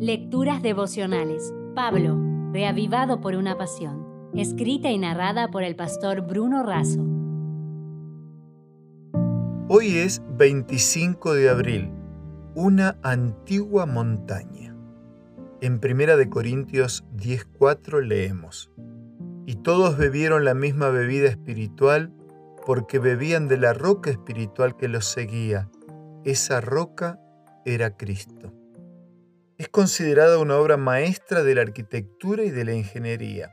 Lecturas devocionales. Pablo, reavivado por una pasión. Escrita y narrada por el pastor Bruno Razo. Hoy es 25 de abril, una antigua montaña. En 1 de Corintios 10:4 leemos: Y todos bebieron la misma bebida espiritual porque bebían de la roca espiritual que los seguía. Esa roca era Cristo. Es considerada una obra maestra de la arquitectura y de la ingeniería.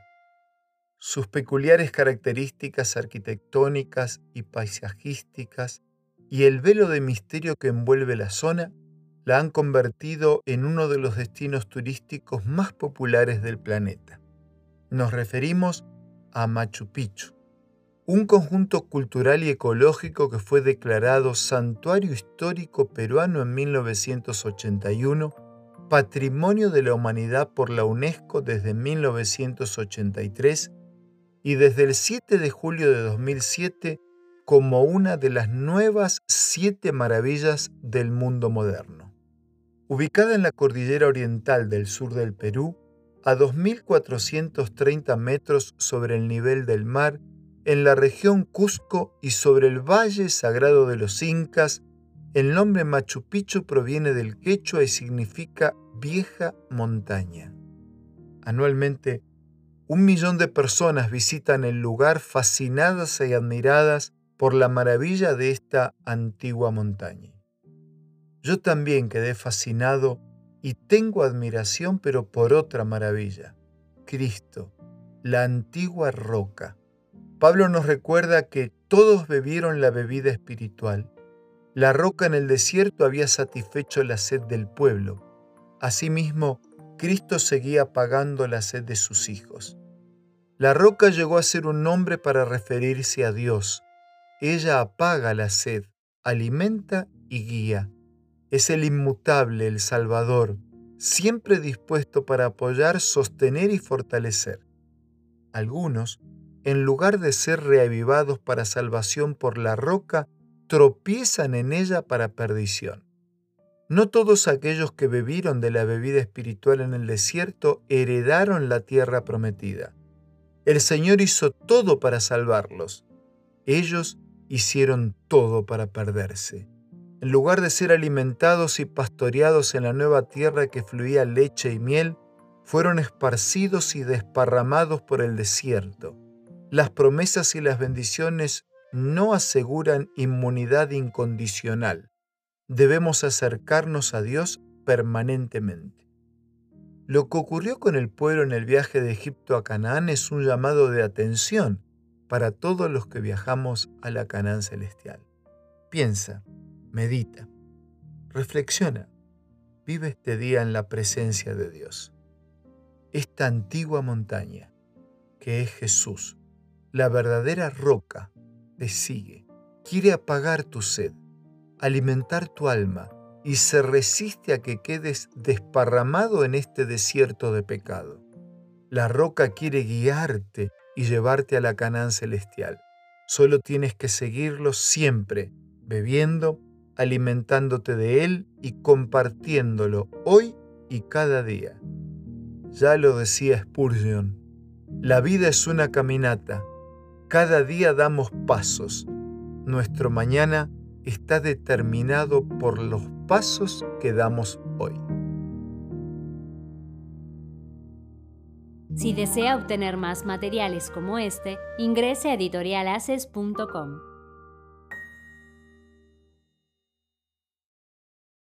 Sus peculiares características arquitectónicas y paisajísticas y el velo de misterio que envuelve la zona la han convertido en uno de los destinos turísticos más populares del planeta. Nos referimos a Machu Picchu, un conjunto cultural y ecológico que fue declarado Santuario Histórico Peruano en 1981, Patrimonio de la Humanidad por la UNESCO desde 1983 y desde el 7 de julio de 2007 como una de las nuevas siete maravillas del mundo moderno. Ubicada en la cordillera oriental del sur del Perú, a 2.430 metros sobre el nivel del mar, en la región Cusco y sobre el Valle Sagrado de los Incas, el nombre Machu Picchu proviene del quechua y significa vieja montaña. Anualmente, un millón de personas visitan el lugar fascinadas y admiradas por la maravilla de esta antigua montaña. Yo también quedé fascinado y tengo admiración pero por otra maravilla, Cristo, la antigua roca Pablo nos recuerda que todos bebieron la bebida espiritual. La roca en el desierto había satisfecho la sed del pueblo. Asimismo, Cristo seguía apagando la sed de sus hijos. La roca llegó a ser un nombre para referirse a Dios. Ella apaga la sed, alimenta y guía. Es el inmutable, el Salvador, siempre dispuesto para apoyar, sostener y fortalecer. Algunos en lugar de ser reavivados para salvación por la roca, tropiezan en ella para perdición. No todos aquellos que bebieron de la bebida espiritual en el desierto heredaron la tierra prometida. El Señor hizo todo para salvarlos. Ellos hicieron todo para perderse. En lugar de ser alimentados y pastoreados en la nueva tierra que fluía leche y miel, fueron esparcidos y desparramados por el desierto. Las promesas y las bendiciones no aseguran inmunidad incondicional. Debemos acercarnos a Dios permanentemente. Lo que ocurrió con el pueblo en el viaje de Egipto a Canaán es un llamado de atención para todos los que viajamos a la Canaán celestial. Piensa, medita, reflexiona, vive este día en la presencia de Dios. Esta antigua montaña, que es Jesús, la verdadera roca te sigue, quiere apagar tu sed, alimentar tu alma y se resiste a que quedes desparramado en este desierto de pecado. La roca quiere guiarte y llevarte a la Canaán celestial. Solo tienes que seguirlo siempre, bebiendo, alimentándote de él y compartiéndolo hoy y cada día. Ya lo decía Spurgeon, la vida es una caminata cada día damos pasos. Nuestro mañana está determinado por los pasos que damos hoy. Si desea obtener más materiales como este, ingrese a editorialaces.com.